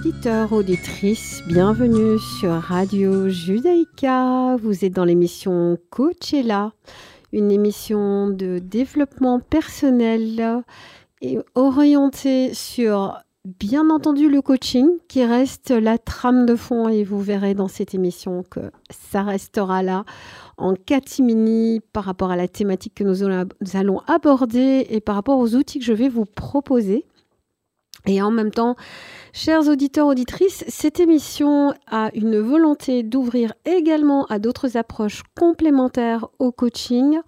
auditeurs, auditrices, bienvenue sur Radio Judaïka. Vous êtes dans l'émission Coachella, une émission de développement personnel et orientée sur, bien entendu, le coaching qui reste la trame de fond et vous verrez dans cette émission que ça restera là en catimini par rapport à la thématique que nous allons aborder et par rapport aux outils que je vais vous proposer. Et en même temps, chers auditeurs, auditrices, cette émission a une volonté d'ouvrir également à d'autres approches complémentaires au coaching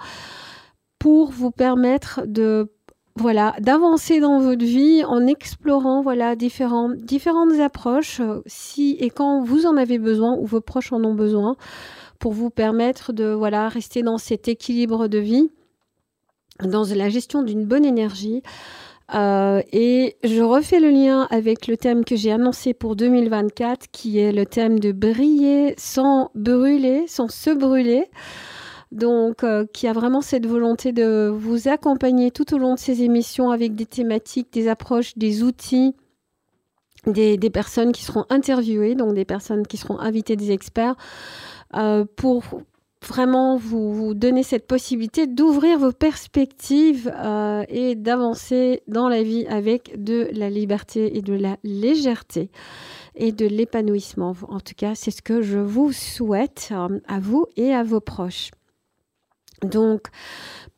pour vous permettre de voilà, d'avancer dans votre vie en explorant voilà différentes approches si et quand vous en avez besoin ou vos proches en ont besoin pour vous permettre de voilà rester dans cet équilibre de vie, dans la gestion d'une bonne énergie euh, et je refais le lien avec le thème que j'ai annoncé pour 2024, qui est le thème de briller sans brûler, sans se brûler. Donc, euh, qui a vraiment cette volonté de vous accompagner tout au long de ces émissions avec des thématiques, des approches, des outils, des, personnes qui seront interviewées, donc des personnes qui seront invitées, des experts, euh, pour vraiment vous, donner cette possibilité d'ouvrir vos perspectives euh, et d'avancer dans la vie avec de la liberté et de la légèreté et de l'épanouissement. En tout cas, c'est ce que je vous souhaite euh, à vous et à vos proches. Donc,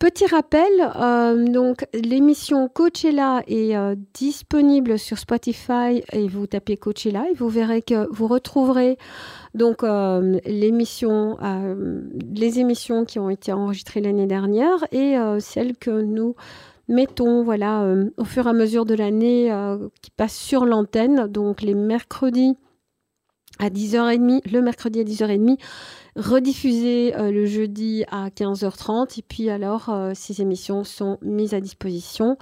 petit rappel, euh, donc l'émission Coachella est disponible sur Spotify et vous tapez Coachella et vous verrez que vous retrouverez donc, euh, euh, les émissions qui ont été enregistrées l'année dernière et euh, celles que nous mettons voilà, au fur et à mesure de l'année qui passent sur l'antenne, donc les mercredis à 10h30, le mercredi à 10h30, rediffusé le jeudi à 15h30. Et puis alors, ces émissions sont mises à disposition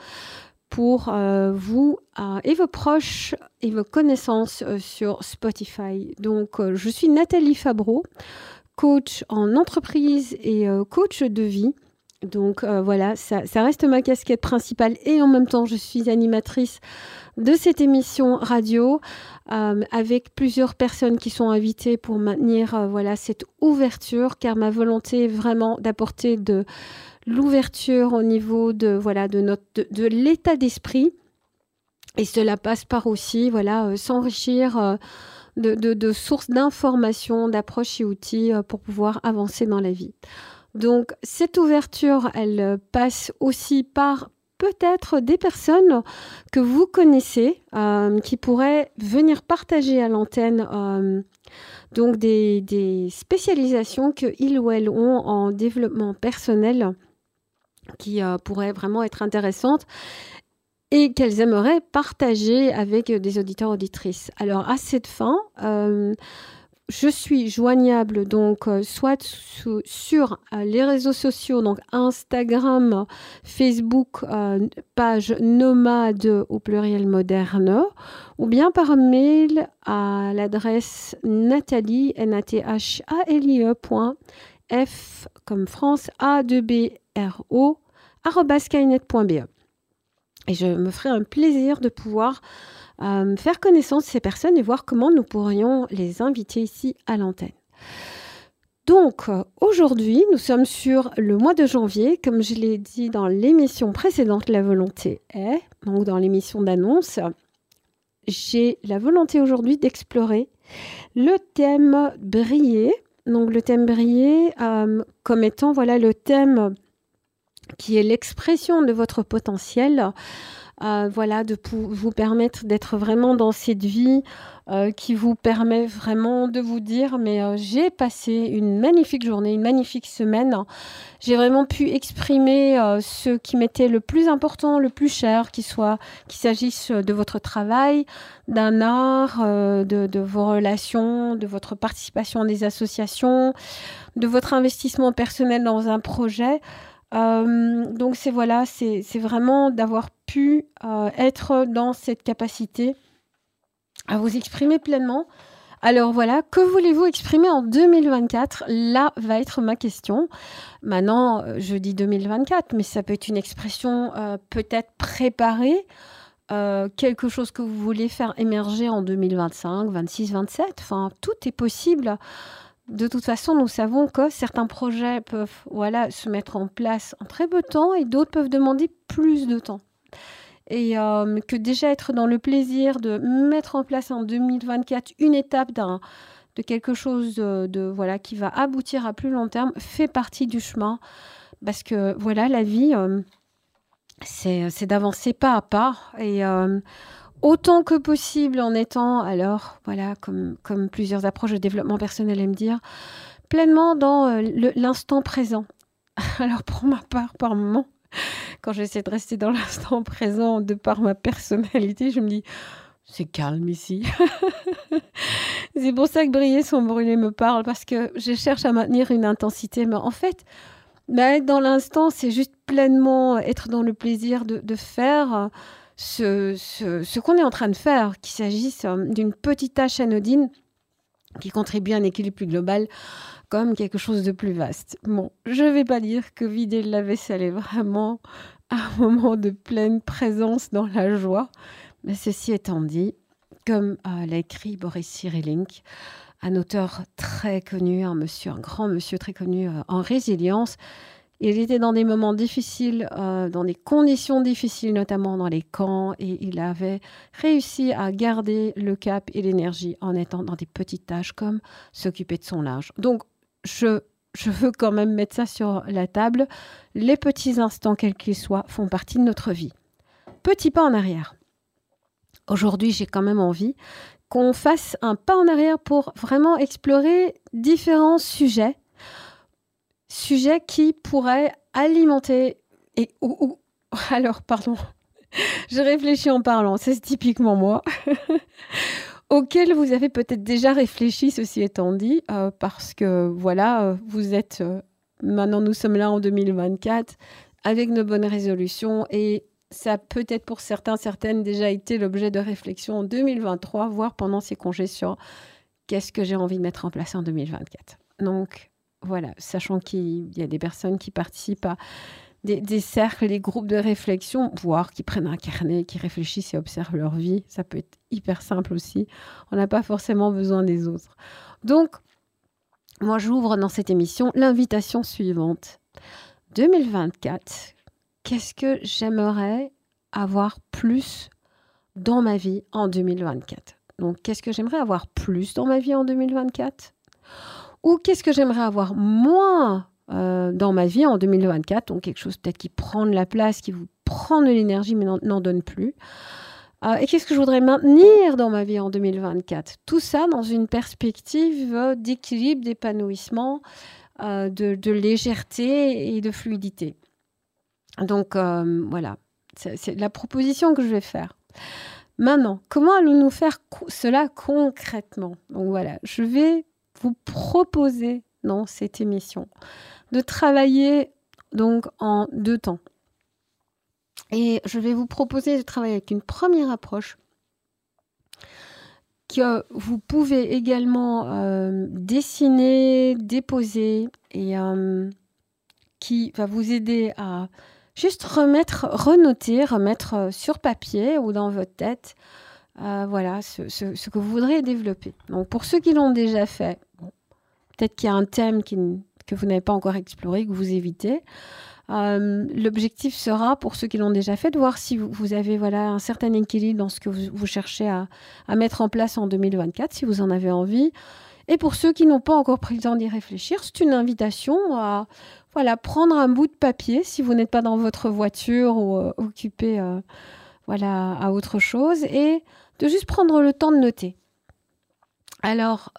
pour euh, vous euh, et vos proches et vos connaissances euh, sur Spotify. Donc, je suis Nathalie Fabreau, coach en entreprise et coach de vie. Donc voilà, ça, reste ma casquette principale et en même temps, je suis animatrice de cette émission radio avec plusieurs personnes qui sont invitées pour maintenir voilà cette ouverture, car ma volonté est vraiment d'apporter de l'ouverture au niveau de voilà de notre de, l'état d'esprit et cela passe par aussi voilà euh, s'enrichir euh, de, de, sources d'informations, d'approches et outils euh, pour pouvoir avancer dans la vie. Donc cette ouverture, elle passe aussi par peut-être des personnes que vous connaissez qui pourraient venir partager à l'antenne donc des, spécialisations qu'ils ou elles ont en développement personnel qui euh, pourraient vraiment être intéressantes et qu'elles aimeraient partager avec des auditeurs auditrices. Alors à cette fin, euh, je suis joignable donc euh, soit sur les réseaux sociaux, donc Instagram, Facebook, page nomade au pluriel moderne, ou bien par mail à l'adresse nathalie, n a t h a l i e F comme France, A 2 B R O skynet.be. Et je me ferai un plaisir de pouvoir euh, faire connaissance de ces personnes et voir comment nous pourrions les inviter ici à l'antenne. Donc aujourd'hui, nous sommes sur le mois de janvier, comme je l'ai dit dans l'émission précédente, la volonté est, donc dans l'émission d'annonce, j'ai la volonté aujourd'hui d'explorer le thème briller. Donc le thème briller euh, comme étant voilà le thème qui est l'expression de votre potentiel. Euh, voilà, de vous permettre d'être vraiment dans cette vie euh, qui vous permet vraiment de vous dire mais euh, j'ai passé une magnifique journée, une magnifique semaine. J'ai vraiment pu exprimer ce qui m'était le plus important, le plus cher, qu'il soit qu'il s'agisse de votre travail, d'un art, de, de, vos relations, de votre participation à des associations, de votre investissement personnel dans un projet. Euh, donc c'est voilà, c'est vraiment d'avoir pu euh, être dans cette capacité à vous exprimer pleinement. Alors voilà, que voulez-vous exprimer en 2024 Là va être ma question. Maintenant, euh, je dis 2024, mais ça peut être une expression peut-être préparée quelque chose que vous voulez faire émerger en 2025, 26, 27. Enfin, tout est possible. De toute façon, nous savons que certains projets peuvent voilà, se mettre en place en très peu de temps et d'autres peuvent demander plus de temps. Et euh, que déjà être dans le plaisir de mettre en place en 2024 une étape de quelque chose de, voilà qui va aboutir à plus long terme fait partie du chemin parce que voilà la vie euh, c'est d'avancer pas à pas et euh, autant que possible en étant, alors, voilà, comme, comme plusieurs approches de développement personnel aiment dire, pleinement dans euh, l'instant présent. Alors, pour ma part, par moment, quand j'essaie de rester dans l'instant présent de par ma personnalité, je me dis, c'est calme ici. c'est pour ça que Briller sans brûler me parle, parce que je cherche à maintenir une intensité, mais en fait, mais dans l'instant, c'est juste pleinement être dans le plaisir de faire ce, qu'on est en train de faire, qu'il s'agisse euh, d'une petite tâche anodine qui contribue à un équilibre plus global, comme quelque chose de plus vaste. Bon, je ne vais pas dire que vider la vaisselle est vraiment un moment de pleine présence dans la joie, mais ceci étant dit, comme euh, l'a écrit Boris Cyrillink, un auteur très connu, un monsieur, un grand monsieur très connu euh, en résilience, il était dans des moments difficiles, euh, dans des conditions difficiles, notamment dans les camps, et il avait réussi à garder le cap et l'énergie en étant dans des petites tâches comme s'occuper de son linge. Donc, je, je veux quand même mettre ça sur la table. Les petits instants, quels qu'ils soient, font partie de notre vie. Petit pas en arrière. Aujourd'hui, j'ai quand même envie qu'on fasse un pas en arrière pour vraiment explorer différents sujets sujet qui pourrait alimenter et ou, alors pardon, je réfléchis en parlant, c'est typiquement moi. auquel vous avez peut-être déjà réfléchi, ceci étant dit, euh, parce que voilà, euh, vous êtes euh, maintenant nous sommes là en 2024 avec nos bonnes résolutions et ça peut être pour certains, certaines déjà été l'objet de réflexion en 2023, voire pendant ces congés sur qu'est-ce que j'ai envie de mettre en place en 2024. Donc, voilà, sachant qu'il y a des personnes qui participent à des, cercles, des groupes de réflexion, voire qui prennent un carnet, qui réfléchissent et observent leur vie. Ça peut être hyper simple aussi. On n'a pas forcément besoin des autres. Donc, moi, j'ouvre dans cette émission l'invitation suivante. 2024, qu'est-ce que j'aimerais avoir plus dans ma vie en 2024 Donc, qu'est-ce que j'aimerais avoir plus dans ma vie en 2024 ou qu'est-ce que j'aimerais avoir moins euh, dans ma vie en 2024 Donc quelque chose peut-être qui prend de la place, qui vous prend de l'énergie mais n'en donne plus. Euh, et qu'est-ce que je voudrais maintenir dans ma vie en 2024 Tout ça dans une perspective d'équilibre, d'épanouissement, euh, de, légèreté et de fluidité. Donc voilà, c'est la proposition que je vais faire. Maintenant, comment allons-nous faire cela concrètement? Donc voilà, je vais vous proposer dans cette émission de travailler donc en deux temps. Et je vais vous proposer de travailler avec une première approche que vous pouvez également euh, dessiner, déposer et euh, qui va vous aider à juste remettre, renoter, remettre sur papier ou dans votre tête euh, voilà ce, ce, que vous voudrez développer. Donc pour ceux qui l'ont déjà fait, peut-être qu'il y a un thème que vous n'avez pas encore exploré, que vous évitez. Euh, l'objectif sera, pour ceux qui l'ont déjà fait, de voir si vous, avez voilà, un certain équilibre dans ce que vous, cherchez à, à, mettre en place en 2024, si vous en avez envie. Et pour ceux qui n'ont pas encore pris le temps d'y réfléchir, c'est une invitation à voilà, prendre un bout de papier si vous n'êtes pas dans votre voiture ou euh, occupé euh, voilà, à autre chose et de juste prendre le temps de noter. Alors,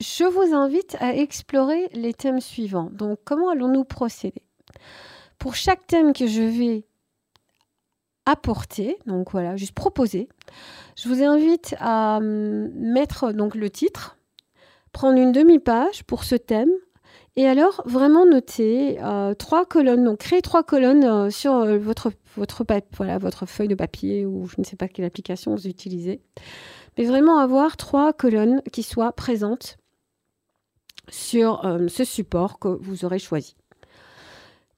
je vous invite à explorer les thèmes suivants. Donc, comment allons-nous procéder? Pour chaque thème que je vais apporter, donc voilà, juste proposer, je vous invite à hum, mettre donc le titre, prendre une demi-page pour ce thème, et alors vraiment noter euh, trois colonnes, donc créer trois colonnes euh, sur euh, votre, votre, voilà, votre feuille de papier ou je ne sais pas quelle application vous utilisez, mais vraiment avoir trois colonnes qui soient présentes sur euh, ce support que vous aurez choisi.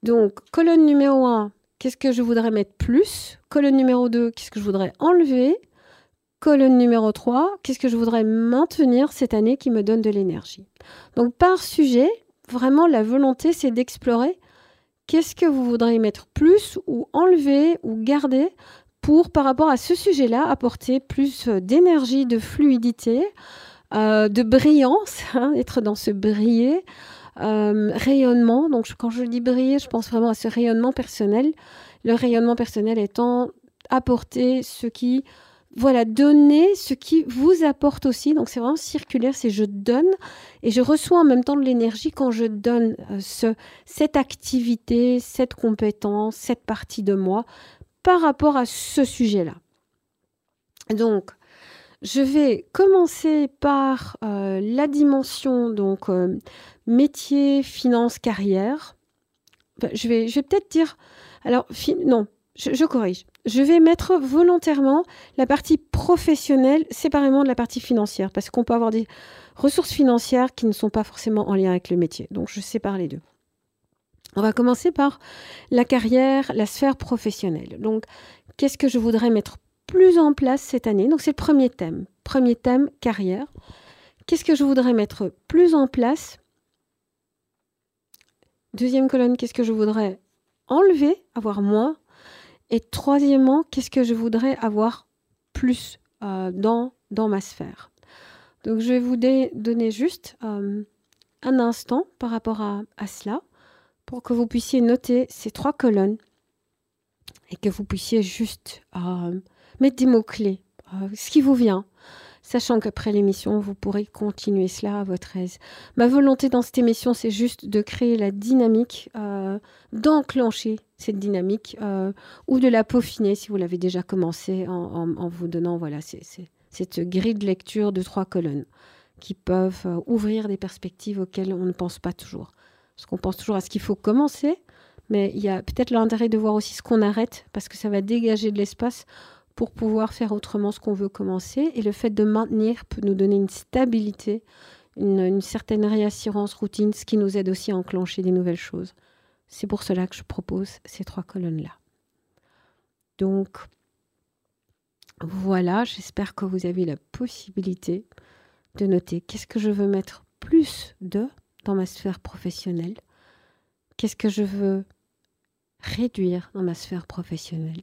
Donc, colonne numéro 1, qu'est-ce que je voudrais mettre plus? Colonne numéro 2, qu'est-ce que je voudrais enlever? Colonne numéro 3, qu'est-ce que je voudrais maintenir cette année qui me donne de l'énergie? Donc par sujet, vraiment la volonté c'est d'explorer qu'est-ce que vous voudriez mettre plus ou enlever ou garder pour par rapport à ce sujet-là apporter plus d'énergie, de fluidité, euh, de brillance, hein, être dans ce briller, euh, rayonnement. Donc quand je dis briller, je pense vraiment à ce rayonnement personnel. Le rayonnement personnel étant apporter ce qui voilà, donner ce qui vous apporte aussi. Donc c'est vraiment circulaire, c'est je donne et je reçois en même temps de l'énergie quand je donne euh, ce, cette activité, cette compétence, cette partie de moi par rapport à ce sujet-là. Donc, je vais commencer par euh, la dimension donc euh, métier, finance, carrière. je vais, je vais peut-être dire, alors non, je, corrige. Je vais mettre volontairement la partie professionnelle séparément de la partie financière, parce qu'on peut avoir des ressources financières qui ne sont pas forcément en lien avec le métier. Donc, je sépare les deux. On va commencer par la carrière, la sphère professionnelle. Donc, qu'est-ce que je voudrais mettre plus en place cette année Donc, c'est le premier thème. Premier thème, carrière. Qu'est-ce que je voudrais mettre plus en place? Deuxième colonne, qu'est-ce que je voudrais enlever, avoir moins? Et troisièmement, qu'est-ce que je voudrais avoir plus euh, dans, ma sphère? Donc je vais vous donner juste euh, un instant par rapport à, cela pour que vous puissiez noter ces trois colonnes et que vous puissiez juste euh, mettre des mots-clés, ce qui vous vient, sachant qu'après l'émission, vous pourrez continuer cela à votre aise. Ma volonté dans cette émission, c'est juste de créer la dynamique, euh, d'enclencher cette dynamique, euh, ou de la peaufiner si vous l'avez déjà commencé en, vous donnant voilà, cette grille de lecture de trois colonnes qui peuvent euh, ouvrir des perspectives auxquelles on ne pense pas toujours. Parce qu'on pense toujours à ce qu'il faut commencer, mais il y a peut-être l'intérêt de voir aussi ce qu'on arrête, parce que ça va dégager de l'espace pour pouvoir faire autrement ce qu'on veut commencer. Et le fait de maintenir peut nous donner une stabilité, une, certaine réassurance routine, ce qui nous aide aussi à enclencher des nouvelles choses. C'est pour cela que je propose ces trois colonnes-là. Donc, voilà, j'espère que vous avez la possibilité de noter qu'est-ce que je veux mettre plus de dans ma sphère professionnelle, qu'est-ce que je veux réduire dans ma sphère professionnelle,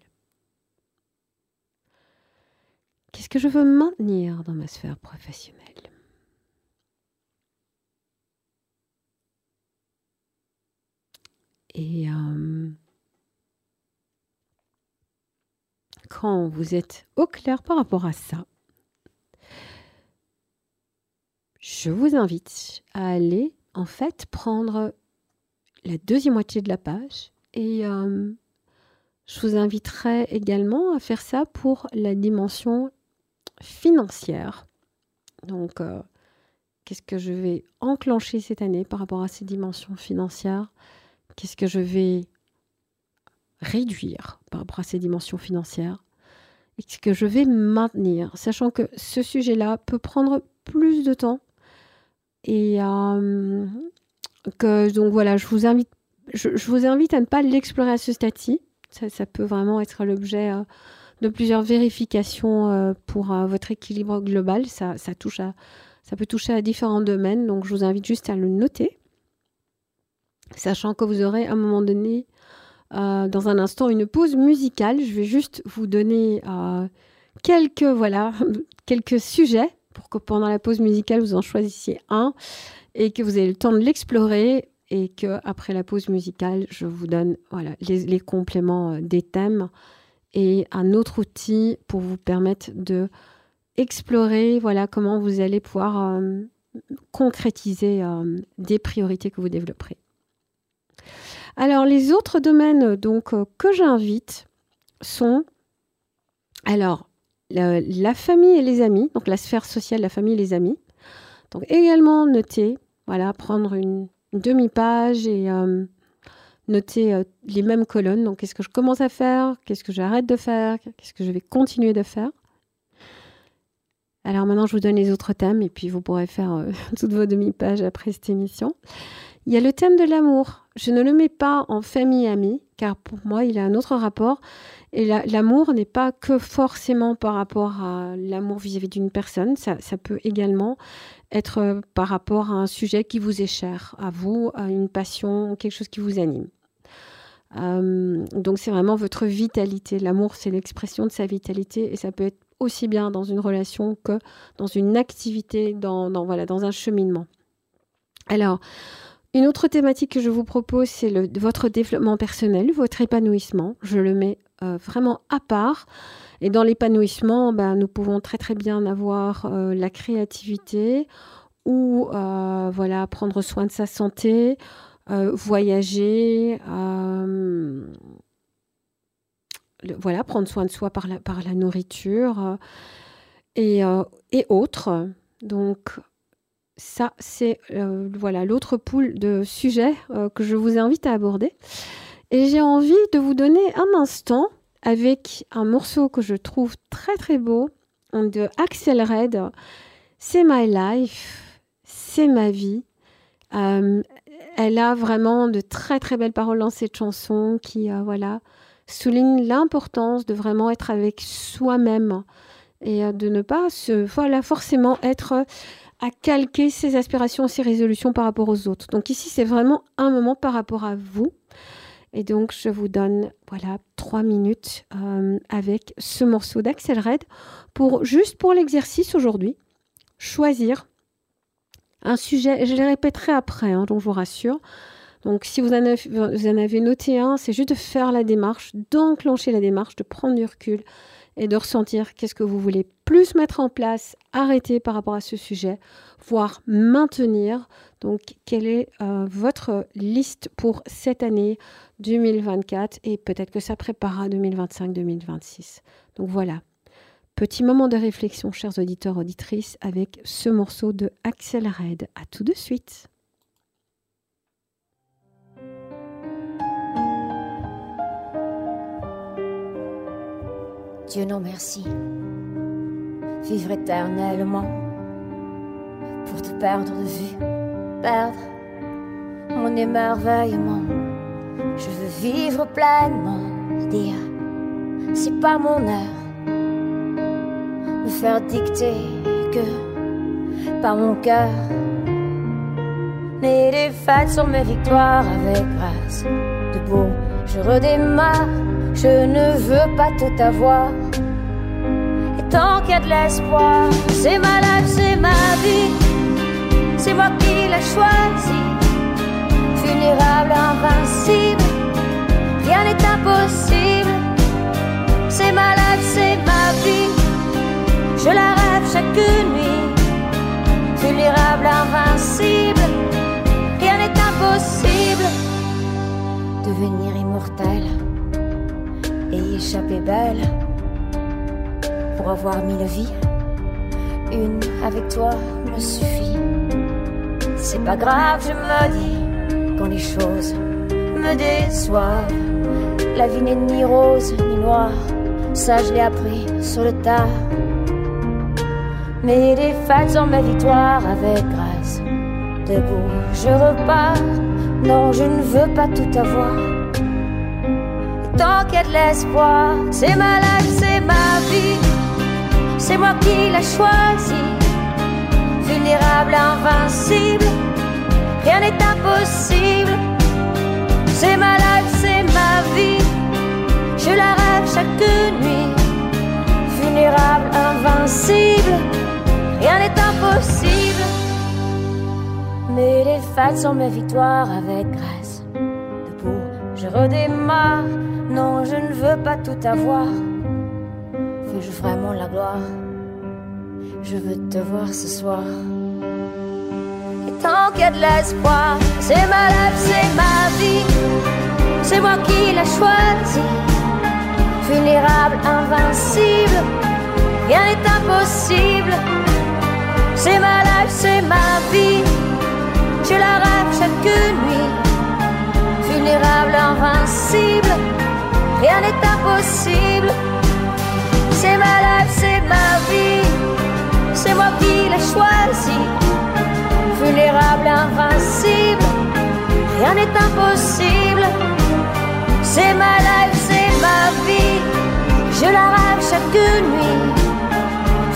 Qu'est-ce que je veux maintenir dans ma sphère professionnelle? Et euh, quand vous êtes au clair par rapport à ça, je vous invite à aller en fait prendre la deuxième moitié de la page et euh, je vous inviterai également à faire ça pour la dimension financière. Donc, euh, qu'est-ce que je vais enclencher cette année par rapport à ces dimensions financières? Qu'est-ce que je vais réduire par rapport à ces dimensions financières? Et ce que je vais maintenir, sachant que ce sujet-là peut prendre plus de temps. Et euh, que, donc voilà, je vous invite, je, vous invite à ne pas l'explorer à ce stade-ci. Ça, peut vraiment être l'objet euh, de plusieurs vérifications euh, pour euh, votre équilibre global. Ça, ça, touche à, ça peut toucher à différents domaines, donc je vous invite juste à le noter, sachant que vous aurez à un moment donné, euh, dans un instant, une pause musicale. Je vais juste vous donner quelques, voilà, quelques sujets pour que pendant la pause musicale, vous en choisissiez un et que vous ayez le temps de l'explorer et que après la pause musicale, je vous donne voilà, les, les compléments des thèmes et un autre outil pour vous permettre de explorer voilà comment vous allez pouvoir euh, concrétiser euh, des priorités que vous développerez. Alors les autres domaines donc euh, que j'invite sont alors la, famille et les amis, donc la sphère sociale, la famille et les amis. Donc également noter, voilà, prendre une demi-page et noter euh, les mêmes colonnes. Donc, qu'est-ce que je commence à faire? Qu'est-ce que j'arrête de faire? Qu'est-ce que je vais continuer de faire? Alors maintenant, je vous donne les autres thèmes et puis vous pourrez faire euh, toutes vos demi-pages après cette émission. Il y a le thème de l'amour. Je ne le mets pas en famille-amis, car pour moi, il a un autre rapport. Et l'amour n'est pas que forcément par rapport à l'amour vis-à-vis d'une personne, ça, peut également être euh, par rapport à un sujet qui vous est cher, à vous, à une passion, quelque chose qui vous anime. Euh, donc c'est vraiment votre vitalité. L'amour, c'est l'expression de sa vitalité et ça peut être aussi bien dans une relation que dans une activité, dans, un cheminement. Alors, une autre thématique que je vous propose, c'est votre développement personnel, votre épanouissement. Je le mets euh, vraiment à part. Et dans l'épanouissement, ben, nous pouvons très très bien avoir euh, la créativité ou euh, voilà prendre soin de sa santé, voyager, voilà prendre soin de soi par la, nourriture et, autres. Donc ça, c'est voilà l'autre poule de sujets que je vous invite à aborder. Et j'ai envie de vous donner un instant avec un morceau que je trouve très très beau de Axel Red. C'est My Life, c'est ma vie. Euh, elle a vraiment de très très belles paroles dans cette chanson qui euh, voilà souligne l'importance de vraiment être avec soi-même et euh, de ne pas voilà forcément être à calquer ses aspirations, ses résolutions par rapport aux autres. Donc ici c'est vraiment un moment par rapport à vous. Et donc, je vous donne voilà trois minutes euh, avec ce morceau d'Axel Red pour juste pour l'exercice aujourd'hui, choisir un sujet. Je les répéterai après, hein, donc je vous rassure. Donc, si vous en avez, vous en avez noté un, c'est juste de faire la démarche, d'enclencher la démarche, de prendre du recul et de ressentir qu'est-ce que vous voulez plus mettre en place, arrêter par rapport à ce sujet, voire maintenir. Donc, quelle est euh, votre liste pour cette année 2024 et peut-être que ça préparera 2025-2026. Donc voilà. Petit moment de réflexion, chers auditeurs, auditrices, avec ce morceau de Axel Red. À tout de suite. Dieu non merci. Vivre éternellement pour te perdre de vue, perdre mon émerveillement je veux vivre pleinement, dire c'est pas mon heure. Me faire dicter que par mon cœur. Mes défaites sont mes victoires avec grâce. Debout, je redémarre. Je ne veux pas tout avoir. Et tant qu'il y a de l'espoir, c'est ma life, c'est ma vie. C'est moi qui l'ai choisi vulnérable, invincible. Rien n'est impossible. C'est ma life, c'est ma vie. Je la rêve chaque nuit. Vulnérable, invincible. Rien n'est impossible. Devenir immortel et y échapper belle. Pour avoir mille vies, une avec toi me suffit. C'est pas grave, je me dis quand les choses me déçoivent. La vie n'est ni rose ni noire, ça je l'ai appris sur le tas. Mais les fêtes sont ma victoire avec grâce. Debout, je repars. Non, je ne veux pas tout avoir. Tant qu'il y a de l'espoir, c'est ma life, c'est ma vie. C'est moi qui l'ai choisi. Vulnérable, invincible rien n'est impossible. C'est ma life, c'est ma vie, je la rêve chaque nuit. Vulnérable, invincible, rien n'est impossible. Mais les fêtes sont mes victoires avec grâce. Debout, je redémarre. Non, je ne veux pas tout avoir. Veux-je vraiment la gloire? Je veux te voir ce soir tant qu'il y a de l'espoir. C'est ma life, c'est ma vie, c'est moi qui l'ai choisi. Vulnérable, invincible, rien n'est impossible. C'est ma life, c'est ma vie, je la rêve chaque nuit. Vulnérable, invincible, rien n'est impossible. C'est ma life, c'est ma vie, c'est moi qui l'ai choisi vulnérable, invincible. rien n'est impossible. C'est ma life, c'est ma vie, je la rêve chaque nuit.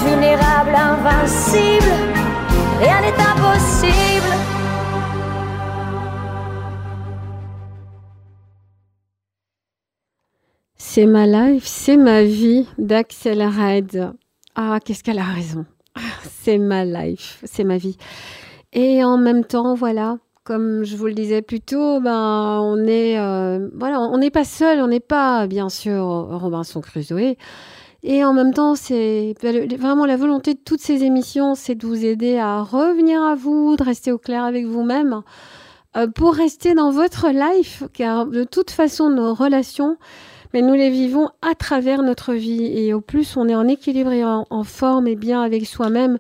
Vulnérable, invincible, rien n'est impossible. C'est ma life, c'est ma vie d'Axel Red. Ah, qu'est-ce qu'elle a raison. Ah, c'est ma life, c'est ma vie. Et en même temps, voilà, comme je vous le disais plus tôt, ben, on est, euh, voilà, on n'est pas seul, on n'est pas, bien sûr, Robinson Crusoe. Et en même temps, c'est ben, vraiment la volonté de toutes ces émissions, c'est de vous aider à revenir à vous, de rester au clair avec vous-même, euh, pour rester dans votre life, car de toute façon, nos relations, mais nous les vivons à travers notre vie. Et au plus on est en équilibre et en, forme et bien avec soi-même,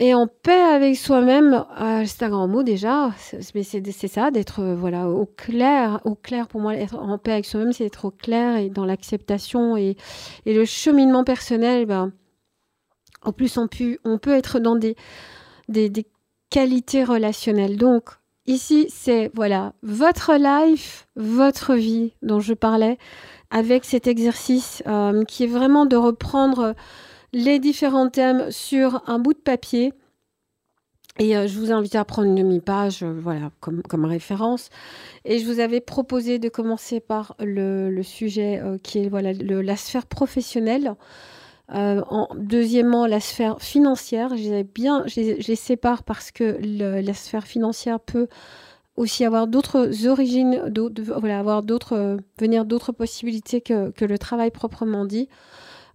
et en paix avec soi-même, euh, c'est un grand mot déjà, mais c'est ça, d'être euh, voilà au clair. Au clair, pour moi, être en paix avec soi-même, c'est être au clair et dans l'acceptation et, le cheminement personnel. Ben, en plus, on peut, on peut être dans des, des, des qualités relationnelles. Donc, Ici, c'est voilà votre life, votre vie dont je parlais, avec cet exercice euh, qui est vraiment de reprendre les différents thèmes sur un bout de papier. Et euh, je vous invite à prendre une demi-page, euh, voilà, comme, comme, référence. Et je vous avais proposé de commencer par le, sujet qui est voilà la sphère professionnelle. Euh, en, deuxièmement, la sphère financière, je les sépare parce que la sphère financière peut aussi avoir d'autres origines, avoir d'autres, venir d'autres possibilités que, que, le travail proprement dit.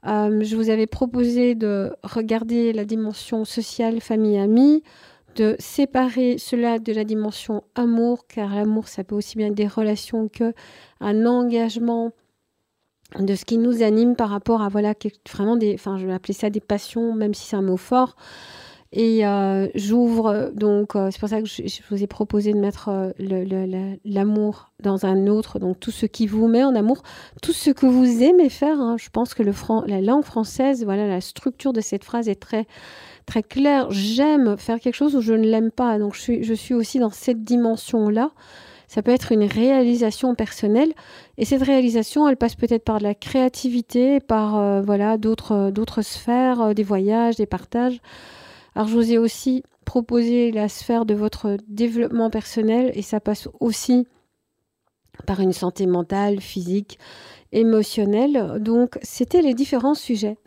Euh, je vous avais proposé de regarder la dimension sociale, famille, amis, de séparer cela de la dimension amour, car l'amour, ça peut aussi bien être des relations que un engagement de ce qui nous anime par rapport à voilà vraiment des enfin je vais appeler ça des passions même si c'est un mot fort. Et euh, j'ouvre donc euh, c'est pour ça que je, vous ai proposé de mettre euh, l'amour dans un autre donc tout ce qui vous met en amour tout ce que vous aimez faire hein. je pense que la langue française voilà la structure de cette phrase est très très claire. J'aime faire quelque chose ou je ne l'aime pas donc je suis je suis aussi dans cette dimension là ça peut être une réalisation personnelle. Et cette réalisation, elle passe peut-être par de la créativité, par euh, voilà d'autres d'autres sphères, euh, des voyages, des partages. Alors je vous ai aussi proposé la sphère de votre développement personnel et ça passe aussi par une santé mentale, physique, émotionnelle. Donc c'était les différents sujets.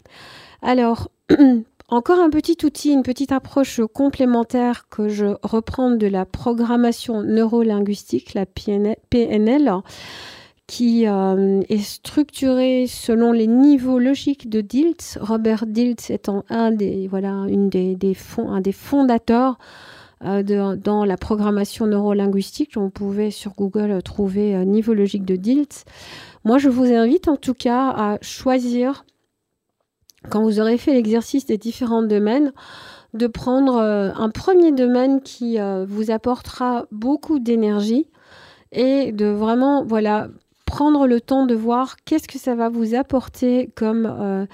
Alors Encore un petit outil, une petite approche complémentaire que je reprends de la programmation neurolinguistique, la PNL, qui euh, est structurée selon les niveaux logiques de Diltz. Robert Diltz étant un des, une des, fondateurs euh, dans la programmation neurolinguistique. On pouvait sur Google trouver euh, niveau logique de Diltz. Moi, je vous invite en tout cas à choisir quand vous aurez fait l'exercice des différents domaines, de prendre euh, un premier domaine qui euh, vous apportera beaucoup d'énergie et de vraiment voilà prendre le temps de voir qu'est-ce que ça va vous apporter comme euh,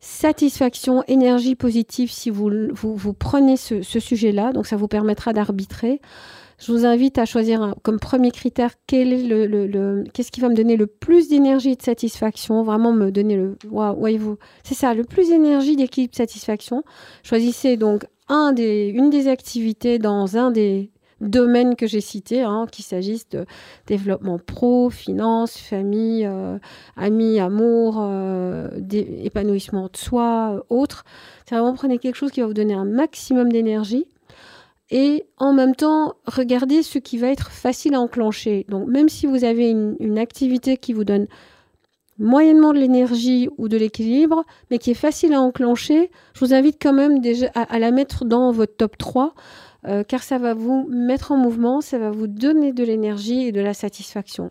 satisfaction, énergie positive si vous, vous, prenez ce sujet-là. Donc ça vous permettra d'arbitrer. Je vous invite à choisir comme premier critère quel est le, qu'est-ce qui va me donner le plus d'énergie et de satisfaction, vraiment me donner le vous c'est ça, le plus d'énergie, d'équilibre, de satisfaction. Choisissez donc un des, une des activités dans un des domaines que j'ai cités, hein, qu'il s'agisse de développement pro, finance, famille, euh, amis, amour, euh, épanouissement de soi, euh, autre. C'est vraiment prenez quelque chose qui va vous donner un maximum d'énergie et en même temps regardez ce qui va être facile à enclencher. Donc même si vous avez une, activité qui vous donne moyennement de l'énergie ou de l'équilibre, mais qui est facile à enclencher, je vous invite quand même déjà à, la mettre dans votre top 3, euh, car ça va vous mettre en mouvement, ça va vous donner de l'énergie et de la satisfaction.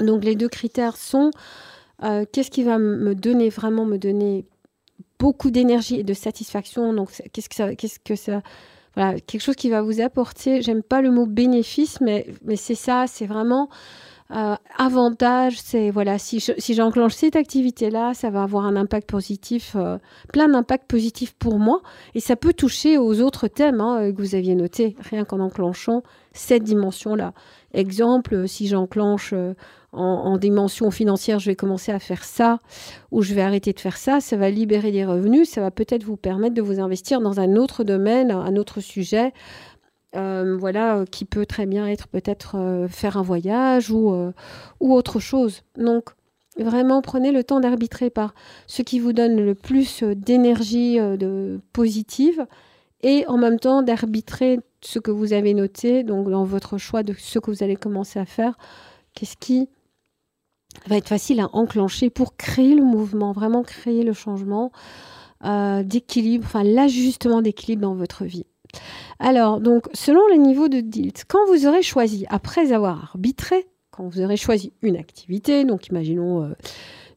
Donc les deux critères sont euh, qu'est-ce qui va me donner vraiment me donner beaucoup d'énergie et de satisfaction? Donc qu'est-ce que ça, qu'est-ce que ça voilà, quelque chose qui va vous apporter, j'aime pas le mot bénéfice, mais, mais c'est ça, c'est vraiment euh, avantage, c'est voilà, si, si j'enclenche cette activité-là, ça va avoir un impact positif, euh, plein d'impacts positifs pour moi, et ça peut toucher aux autres thèmes hein, que vous aviez notés, rien qu'en enclenchant cette dimension-là. Exemple, si j'enclenche euh, en, dimension financière, je vais commencer à faire ça, ou je vais arrêter de faire ça, ça va libérer des revenus, ça va peut-être vous permettre de vous investir dans un autre domaine, un autre sujet, euh, voilà, qui peut très bien être peut-être euh, faire un voyage ou, ou autre chose. Donc, vraiment, prenez le temps d'arbitrer par ce qui vous donne le plus d'énergie de, positive et en même temps d'arbitrer ce que vous avez noté, donc dans votre choix de ce que vous allez commencer à faire. Qu'est-ce qui va être facile à enclencher pour créer le mouvement, vraiment créer le changement d'équilibre, enfin l'ajustement d'équilibre dans votre vie. Alors, donc, selon les niveaux de DILT, quand vous aurez choisi, après avoir arbitré, quand vous aurez choisi une activité, donc imaginons euh,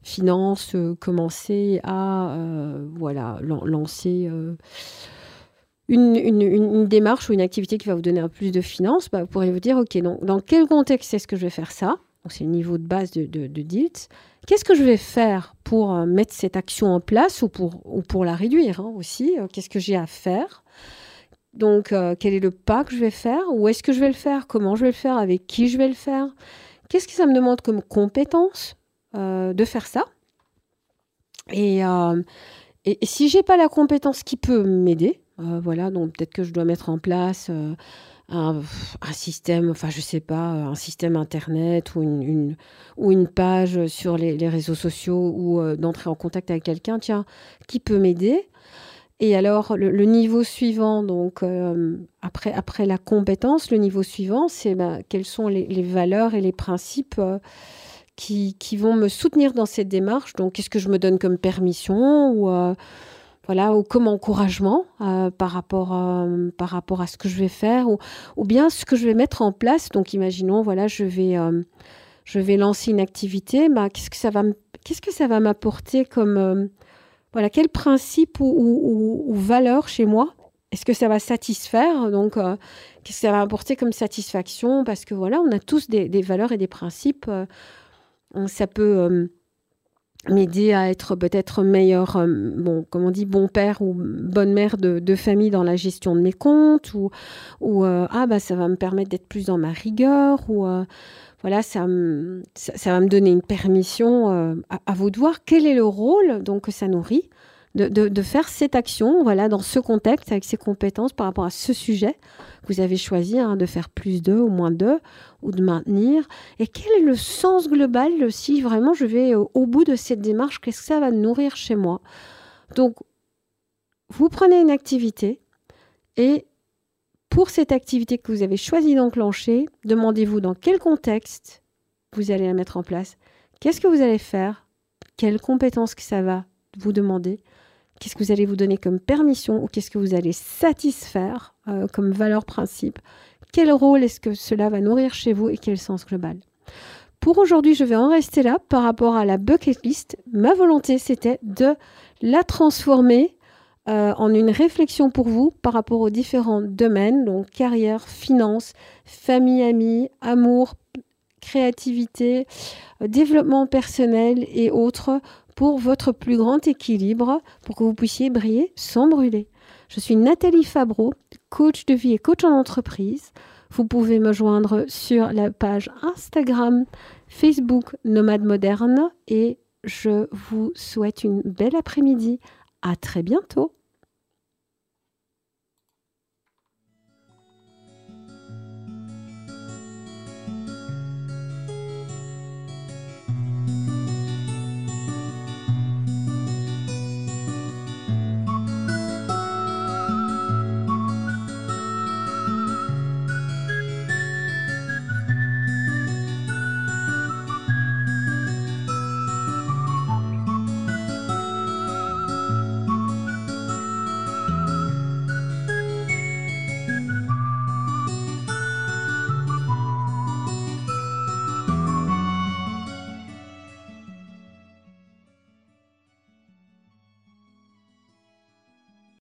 finance, euh, commencer à euh, voilà, lancer une, démarche ou une activité qui va vous donner un plus de finances, bah, vous pourrez vous dire, OK, donc, dans quel contexte est-ce que je vais faire ça? C'est le niveau de base de, de, DILT. Qu'est-ce que je vais faire pour mettre cette action en place ou pour, ou pour la réduire hein, aussi? Qu'est-ce que j'ai à faire? Donc, euh, quel est le pas que je vais faire? Où est-ce que je vais le faire? Comment je vais le faire? Avec qui je vais le faire? Qu'est-ce que ça me demande comme compétence euh, de faire ça? Et, euh, et, si j'ai pas la compétence qui peut m'aider, voilà, donc peut-être que je dois mettre en place un, système, enfin je sais pas, un système internet ou une, ou une page sur les, les réseaux sociaux ou d'entrer en contact avec quelqu'un, tiens, qui peut m'aider? Et alors, le, niveau suivant, donc euh, après, après la compétence, le niveau suivant, c'est bah, quelles sont les, valeurs et les principes euh, qui, qui, vont me soutenir dans cette démarche? Donc, qu'est-ce que je me donne comme permission euh, voilà, ou comme encouragement par, rapport, par rapport à ce que je vais faire ou, ou, bien ce que je vais mettre en place. Donc, imaginons, voilà, je vais, vais lancer une activité. Bah, qu'est-ce que ça va m'apporter comme voilà, quel principe ou, valeur chez moi? Est-ce que ça va satisfaire? Donc, euh, qu'est-ce que ça va apporter comme satisfaction? Parce que voilà, on a tous des, valeurs et des principes. Euh, ça peut euh, m'aider à être peut-être meilleur, bon, comme on dit, bon père ou bonne mère de, famille dans la gestion de mes comptes, ou, ou ah bah ça va me permettre d'être plus dans ma rigueur, ou voilà, ça, ça, va me donner une permission euh, à, vous de voir quel est le rôle donc, que ça nourrit de, faire cette action voilà, dans ce contexte, avec ses compétences par rapport à ce sujet que vous avez choisi, hein, de faire plus de ou moins de, ou de maintenir. Et quel est le sens global si vraiment je vais au, au bout de cette démarche, qu'est-ce que ça va nourrir chez moi? Donc, vous prenez une activité et pour cette activité que vous avez choisi d'enclencher, demandez-vous dans quel contexte vous allez la mettre en place. Qu'est-ce que vous allez faire? Quelles compétences que ça va vous demander? Qu'est-ce que vous allez vous donner comme permission ou qu'est-ce que vous allez satisfaire euh, comme valeur principe? Quel rôle est-ce que cela va nourrir chez vous et quel sens global? Pour aujourd'hui, je vais en rester là par rapport à la bucket list. Ma volonté, c'était de la transformer euh, en une réflexion pour vous par rapport aux différents domaines, donc carrière, finance, famille, amis, amour, créativité, euh, développement personnel et autres pour votre plus grand équilibre, pour que vous puissiez briller sans brûler. Je suis Nathalie Fabreau, coach de vie et coach en entreprise. Vous pouvez me joindre sur la page Instagram, Facebook Nomade Moderne et je vous souhaite une belle après-midi. À très bientôt.